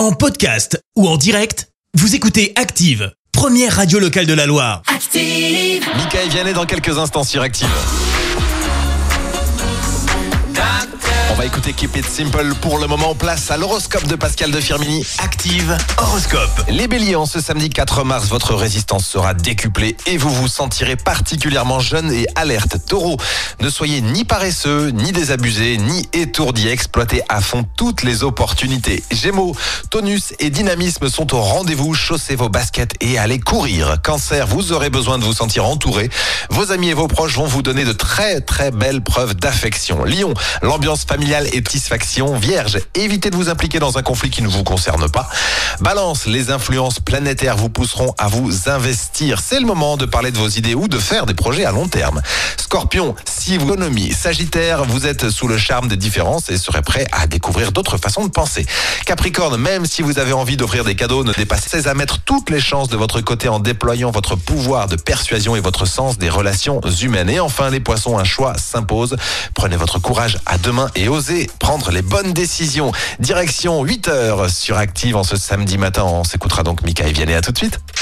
En podcast ou en direct, vous écoutez Active, première radio locale de la Loire. Active. Michael Vianney dans quelques instants sur Active. Va écouter Keep It Simple pour le moment. Place à l'horoscope de Pascal de Firmini. Active horoscope. Les béliers, ce samedi 4 mars, votre résistance sera décuplée et vous vous sentirez particulièrement jeune et alerte. Taureau, ne soyez ni paresseux, ni désabusé, ni étourdi. Exploitez à fond toutes les opportunités. Gémeaux, tonus et dynamisme sont au rendez-vous. Chaussez vos baskets et allez courir. Cancer, vous aurez besoin de vous sentir entouré. Vos amis et vos proches vont vous donner de très très belles preuves d'affection. Lion, l'ambiance familiale et satisfaction. Vierge, évitez de vous impliquer dans un conflit qui ne vous concerne pas. Balance, les influences planétaires vous pousseront à vous investir. C'est le moment de parler de vos idées ou de faire des projets à long terme. Scorpion, Sagittaire, vous êtes sous le charme des différences et serez prêt à découvrir d'autres façons de penser. Capricorne, même si vous avez envie d'offrir des cadeaux, ne dépassez à mettre toutes les chances de votre côté en déployant votre pouvoir de persuasion et votre sens des relations humaines. Et enfin, les poissons, un choix s'impose. Prenez votre courage à deux mains et osez prendre les bonnes décisions. Direction 8 heures sur Active en ce samedi matin. On s'écoutera donc Mika et Vianney. À tout de suite.